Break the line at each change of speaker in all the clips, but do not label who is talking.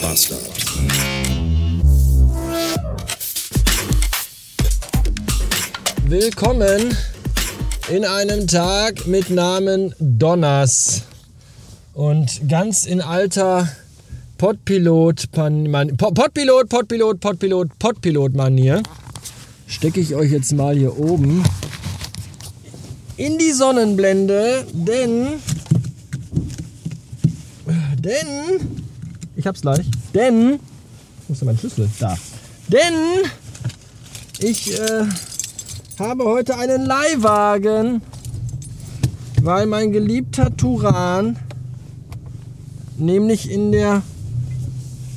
Bastard.
Willkommen in einem Tag mit Namen Donners. Und ganz in alter Podpilot, Pan, Podpilot, Podpilot, Podpilot, Podpilot Manier stecke ich euch jetzt mal hier oben in die Sonnenblende, denn denn ich hab's gleich, denn wo ist denn mein Schlüssel? Da. Denn ich äh, habe heute einen Leihwagen, weil mein geliebter Turan nämlich in der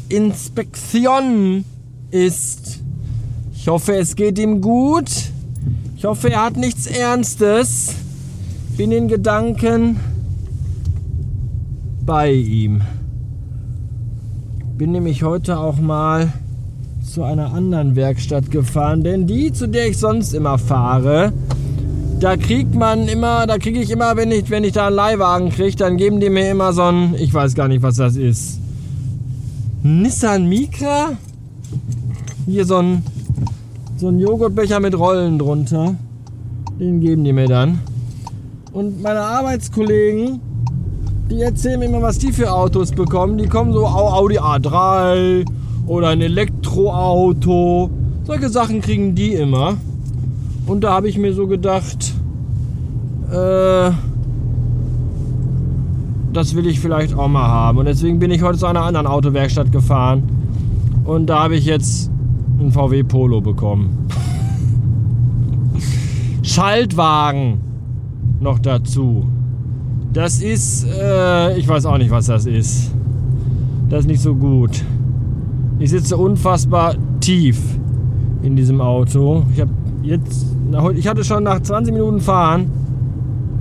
Inspektion ist. Ich hoffe, es geht ihm gut. Ich hoffe, er hat nichts Ernstes. Bin in Gedanken bei ihm. Bin nämlich heute auch mal zu einer anderen Werkstatt gefahren, denn die, zu der ich sonst immer fahre, da kriegt man immer, da kriege ich immer, wenn ich, wenn ich da einen Leihwagen kriege, dann geben die mir immer so ein, ich weiß gar nicht, was das ist. Nissan Micra? Hier so ein, so ein Joghurtbecher mit Rollen drunter. Den geben die mir dann. Und meine Arbeitskollegen, die erzählen mir immer, was die für Autos bekommen. Die kommen so Audi A3 oder ein Elektroauto. Solche Sachen kriegen die immer. Und da habe ich mir so gedacht, äh, das will ich vielleicht auch mal haben. Und deswegen bin ich heute zu einer anderen Autowerkstatt gefahren. Und da habe ich jetzt einen VW Polo bekommen. Schaltwagen noch dazu. Das ist, äh, ich weiß auch nicht, was das ist. Das ist nicht so gut. Ich sitze unfassbar tief in diesem Auto. Ich habe jetzt, ich hatte schon nach 20 Minuten Fahren,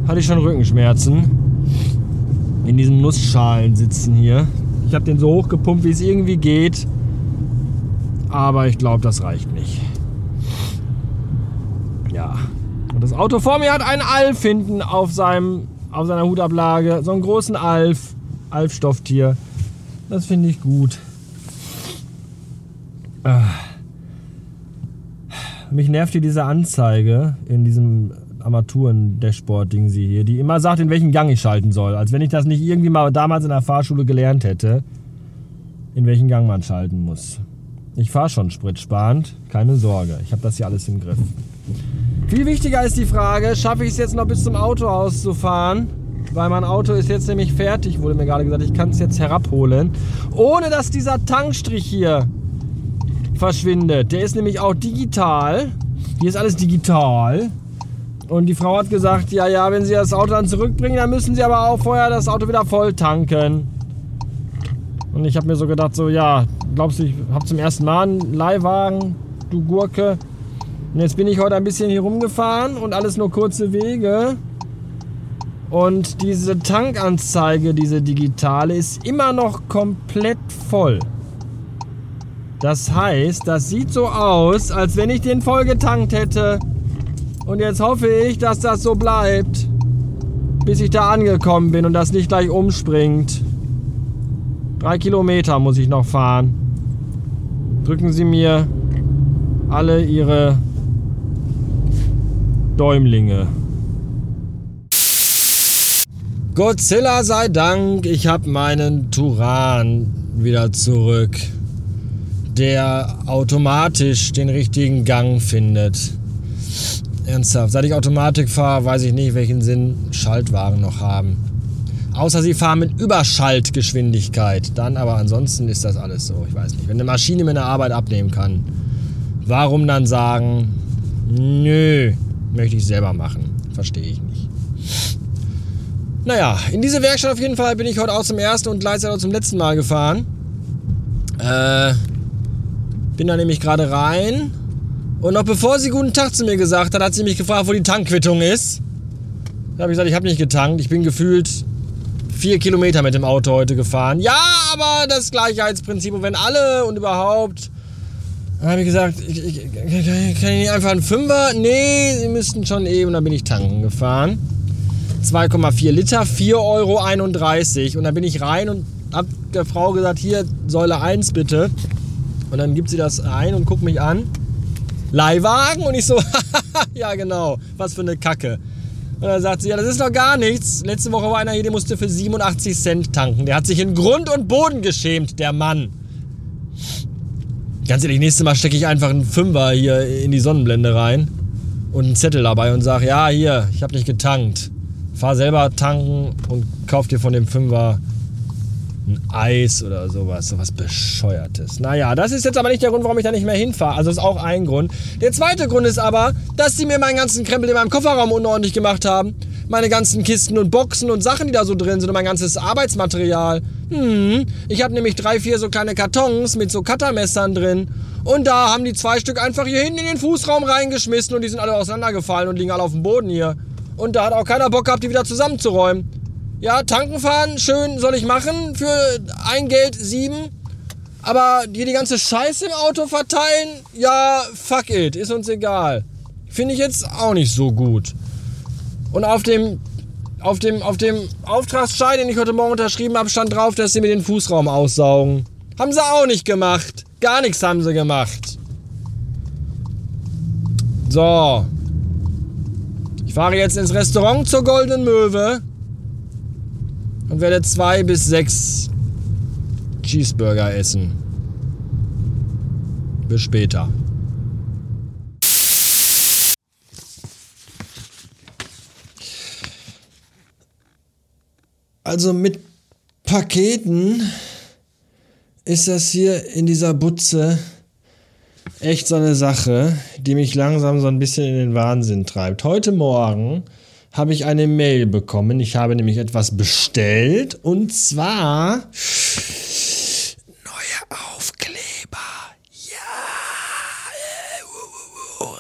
hatte ich schon Rückenschmerzen. In diesem Nussschalen sitzen hier. Ich habe den so hochgepumpt, wie es irgendwie geht. Aber ich glaube, das reicht nicht. Ja. Und das Auto vor mir hat einen Alf hinten auf, seinem, auf seiner Hutablage. So einen großen Alf. Alf-Stofftier. Das finde ich gut. Ah. Mich nervt hier diese Anzeige in diesem Armaturen-Dashboard-Ding sie hier, die immer sagt, in welchen Gang ich schalten soll. Als wenn ich das nicht irgendwie mal damals in der Fahrschule gelernt hätte, in welchen Gang man schalten muss. Ich fahre schon spritsparend, keine Sorge. Ich habe das hier alles im Griff. Viel wichtiger ist die Frage, schaffe ich es jetzt noch bis zum Autohaus zu fahren? Weil mein Auto ist jetzt nämlich fertig, wurde mir gerade gesagt. Ich kann es jetzt herabholen. Ohne dass dieser Tankstrich hier verschwindet. Der ist nämlich auch digital. Hier ist alles digital. Und die Frau hat gesagt, ja, ja, wenn Sie das Auto dann zurückbringen, dann müssen Sie aber auch vorher das Auto wieder voll tanken. Und ich habe mir so gedacht, so, ja, glaubst du, ich habe zum ersten Mal einen Leihwagen, du Gurke. Und jetzt bin ich heute ein bisschen hier rumgefahren und alles nur kurze Wege. Und diese Tankanzeige, diese digitale, ist immer noch komplett voll. Das heißt, das sieht so aus, als wenn ich den voll getankt hätte. Und jetzt hoffe ich, dass das so bleibt, bis ich da angekommen bin und das nicht gleich umspringt. Drei Kilometer muss ich noch fahren. Drücken Sie mir alle Ihre Däumlinge. Godzilla sei Dank, ich habe meinen Turan wieder zurück der automatisch den richtigen Gang findet. Ernsthaft, seit ich Automatik fahre, weiß ich nicht, welchen Sinn Schaltwagen noch haben. Außer sie fahren mit Überschaltgeschwindigkeit. Dann aber ansonsten ist das alles so. Ich weiß nicht. Wenn eine Maschine mir eine Arbeit abnehmen kann, warum dann sagen, nö, möchte ich selber machen? Verstehe ich nicht. Naja, in diese Werkstatt auf jeden Fall bin ich heute auch zum ersten und gleichzeitig auch zum letzten Mal gefahren. Äh, bin da nämlich gerade rein. Und noch bevor sie guten Tag zu mir gesagt hat, hat sie mich gefragt, wo die Tankquittung ist. Da habe ich gesagt, ich habe nicht getankt. Ich bin gefühlt vier Kilometer mit dem Auto heute gefahren. Ja, aber das Gleichheitsprinzip. Und wenn alle und überhaupt. Dann habe ich gesagt, ich, ich, kann ich nicht einfach einen Fünfer? Nee, sie müssten schon eben. Dann bin ich tanken gefahren. 2,4 Liter, 4,31 Euro. Und dann bin ich rein und habe der Frau gesagt, hier, Säule 1 bitte. Und dann gibt sie das ein und guckt mich an. Leihwagen? Und ich so, ja genau, was für eine Kacke. Und dann sagt sie, ja, das ist doch gar nichts. Letzte Woche war einer hier, der musste für 87 Cent tanken. Der hat sich in Grund und Boden geschämt, der Mann. Ganz ehrlich, nächstes Mal stecke ich einfach einen Fünfer hier in die Sonnenblende rein und einen Zettel dabei und sage, ja, hier, ich habe nicht getankt. Fahr selber tanken und kauf dir von dem Fünfer ein Eis oder sowas, sowas Bescheuertes. Naja, das ist jetzt aber nicht der Grund, warum ich da nicht mehr hinfahre. Also ist auch ein Grund. Der zweite Grund ist aber, dass sie mir meinen ganzen Krempel in meinem Kofferraum unordentlich gemacht haben. Meine ganzen Kisten und Boxen und Sachen, die da so drin sind und mein ganzes Arbeitsmaterial. Hm, ich habe nämlich drei, vier so kleine Kartons mit so Cuttermessern drin. Und da haben die zwei Stück einfach hier hinten in den Fußraum reingeschmissen und die sind alle auseinandergefallen und liegen alle auf dem Boden hier. Und da hat auch keiner Bock gehabt, die wieder zusammenzuräumen. Ja, tanken fahren, schön soll ich machen für ein Geld sieben. Aber dir die ganze Scheiße im Auto verteilen, ja, fuck it, ist uns egal. Finde ich jetzt auch nicht so gut. Und auf dem, auf dem, auf dem Auftragsschein, den ich heute Morgen unterschrieben habe, stand drauf, dass sie mir den Fußraum aussaugen. Haben sie auch nicht gemacht. Gar nichts haben sie gemacht. So. Ich fahre jetzt ins Restaurant zur Goldenen Möwe und werde zwei bis sechs Cheeseburger essen. Bis später. Also mit Paketen ist das hier in dieser Butze echt so eine Sache, die mich langsam so ein bisschen in den Wahnsinn treibt. Heute Morgen habe ich eine Mail bekommen. Ich habe nämlich etwas bestellt und zwar neue Aufkleber. Ja,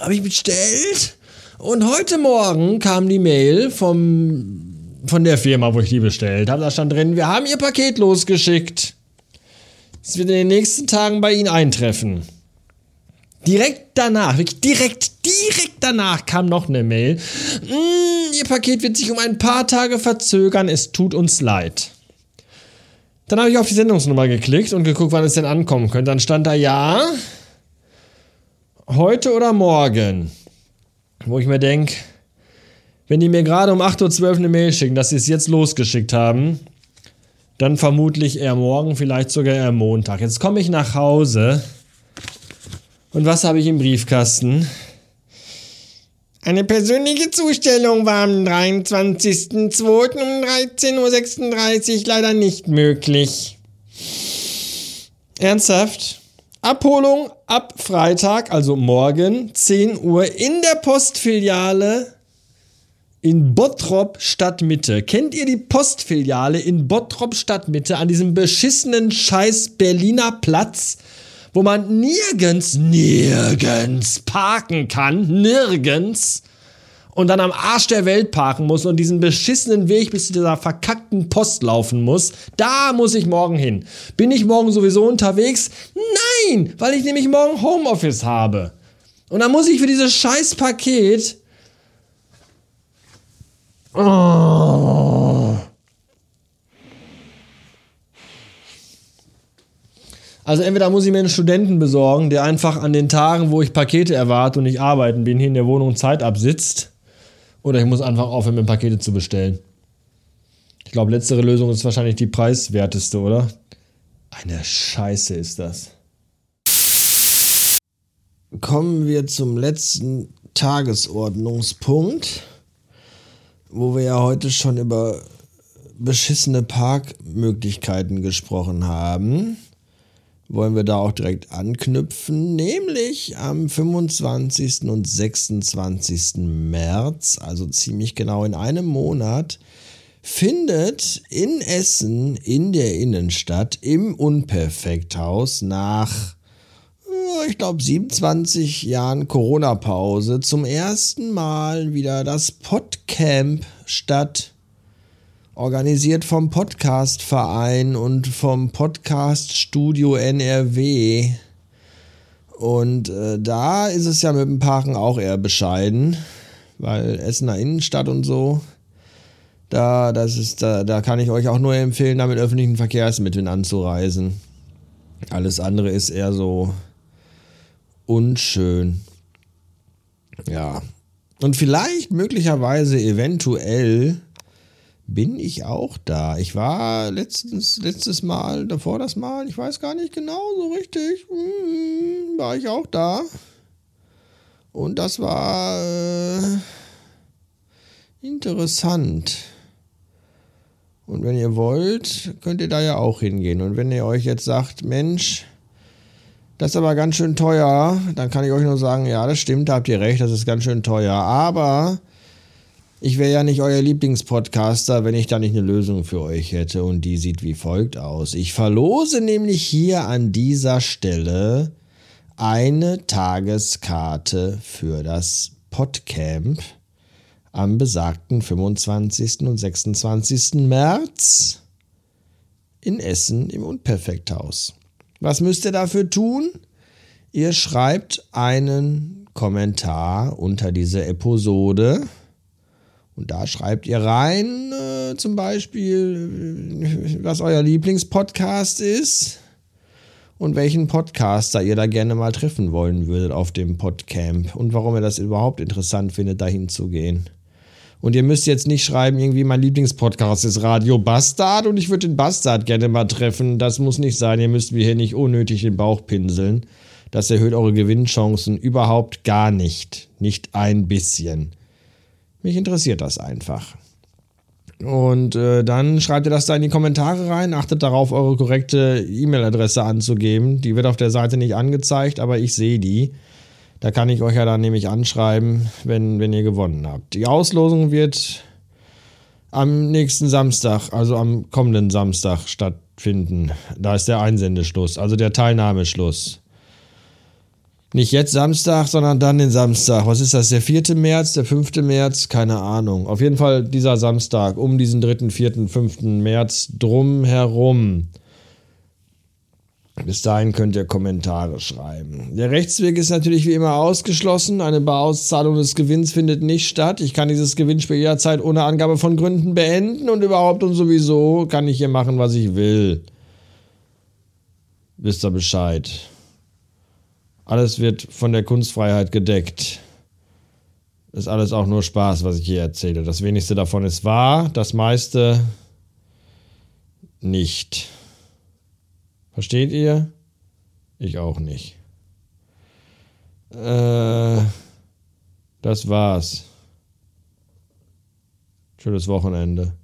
habe ich bestellt. Und heute Morgen kam die Mail vom von der Firma, wo ich die bestellt habe. Da stand drin, wir haben ihr Paket losgeschickt. Es wird in den nächsten Tagen bei Ihnen eintreffen. Direkt danach, wirklich direkt, direkt danach kam noch eine Mail. Mm, Ihr Paket wird sich um ein paar Tage verzögern, es tut uns leid. Dann habe ich auf die Sendungsnummer geklickt und geguckt, wann es denn ankommen könnte. Dann stand da ja, heute oder morgen. Wo ich mir denke, wenn die mir gerade um 8.12 Uhr eine Mail schicken, dass sie es jetzt losgeschickt haben, dann vermutlich eher morgen, vielleicht sogar eher Montag. Jetzt komme ich nach Hause und was habe ich im Briefkasten? Eine persönliche Zustellung war am 23.02. um 13.36 Uhr leider nicht möglich. Ernsthaft? Abholung ab Freitag, also morgen, 10 Uhr in der Postfiliale in Bottrop Stadtmitte. Kennt ihr die Postfiliale in Bottrop Stadtmitte an diesem beschissenen scheiß Berliner Platz? Wo man nirgends, nirgends parken kann, nirgends, und dann am Arsch der Welt parken muss und diesen beschissenen Weg bis zu dieser verkackten Post laufen muss, da muss ich morgen hin. Bin ich morgen sowieso unterwegs? Nein, weil ich nämlich morgen Homeoffice habe. Und dann muss ich für dieses scheiß Paket. Oh. Also entweder muss ich mir einen Studenten besorgen, der einfach an den Tagen, wo ich Pakete erwarte und nicht arbeiten bin, hier in der Wohnung Zeit absitzt. Oder ich muss einfach aufhören, mir Pakete zu bestellen. Ich glaube, letztere Lösung ist wahrscheinlich die preiswerteste, oder? Eine Scheiße ist das. Kommen wir zum letzten Tagesordnungspunkt, wo wir ja heute schon über beschissene Parkmöglichkeiten gesprochen haben wollen wir da auch direkt anknüpfen, nämlich am 25. und 26. März, also ziemlich genau in einem Monat, findet in Essen in der Innenstadt im Unperfekthaus nach, äh, ich glaube, 27 Jahren Corona-Pause zum ersten Mal wieder das Podcamp statt organisiert vom Podcast-Verein und vom Podcast-Studio NRW. Und äh, da ist es ja mit dem Parken auch eher bescheiden, weil Essener Innenstadt und so, Da, das ist, da, da kann ich euch auch nur empfehlen, da mit öffentlichen Verkehrsmitteln anzureisen. Alles andere ist eher so unschön. Ja. Und vielleicht, möglicherweise, eventuell bin ich auch da. Ich war letztens, letztes Mal, davor das Mal, ich weiß gar nicht genau so richtig, hm, war ich auch da. Und das war äh, interessant. Und wenn ihr wollt, könnt ihr da ja auch hingehen. Und wenn ihr euch jetzt sagt, Mensch, das ist aber ganz schön teuer, dann kann ich euch nur sagen, ja, das stimmt, da habt ihr recht, das ist ganz schön teuer. Aber ich wäre ja nicht euer Lieblingspodcaster, wenn ich da nicht eine Lösung für euch hätte. Und die sieht wie folgt aus. Ich verlose nämlich hier an dieser Stelle eine Tageskarte für das Podcamp am besagten 25. und 26. März in Essen im Unperfekthaus. Was müsst ihr dafür tun? Ihr schreibt einen Kommentar unter diese Episode und da schreibt ihr rein, äh, zum Beispiel, was euer Lieblingspodcast ist und welchen Podcaster ihr da gerne mal treffen wollen würdet auf dem Podcamp und warum ihr das überhaupt interessant findet, dahin zu gehen. Und ihr müsst jetzt nicht schreiben, irgendwie mein Lieblingspodcast ist Radio Bastard und ich würde den Bastard gerne mal treffen. Das muss nicht sein. Ihr müsst mir hier nicht unnötig den Bauch pinseln. Das erhöht eure Gewinnchancen überhaupt gar nicht. Nicht ein bisschen. Mich interessiert das einfach. Und äh, dann schreibt ihr das da in die Kommentare rein. Achtet darauf, eure korrekte E-Mail-Adresse anzugeben. Die wird auf der Seite nicht angezeigt, aber ich sehe die. Da kann ich euch ja dann nämlich anschreiben, wenn, wenn ihr gewonnen habt. Die Auslosung wird am nächsten Samstag, also am kommenden Samstag stattfinden. Da ist der Einsendeschluss, also der Teilnahmeschluss. Nicht jetzt Samstag, sondern dann den Samstag. Was ist das? Der 4. März, der 5. März? Keine Ahnung. Auf jeden Fall dieser Samstag, um diesen 3., 4., 5. März drum herum. Bis dahin könnt ihr Kommentare schreiben. Der Rechtsweg ist natürlich wie immer ausgeschlossen. Eine Barauszahlung des Gewinns findet nicht statt. Ich kann dieses Gewinnspiel jederzeit ohne Angabe von Gründen beenden und überhaupt und sowieso kann ich hier machen, was ich will. Wisst ihr Bescheid. Alles wird von der Kunstfreiheit gedeckt. Ist alles auch nur Spaß, was ich hier erzähle. Das wenigste davon ist wahr, das meiste nicht. Versteht ihr? Ich auch nicht. Äh, das war's. Schönes Wochenende.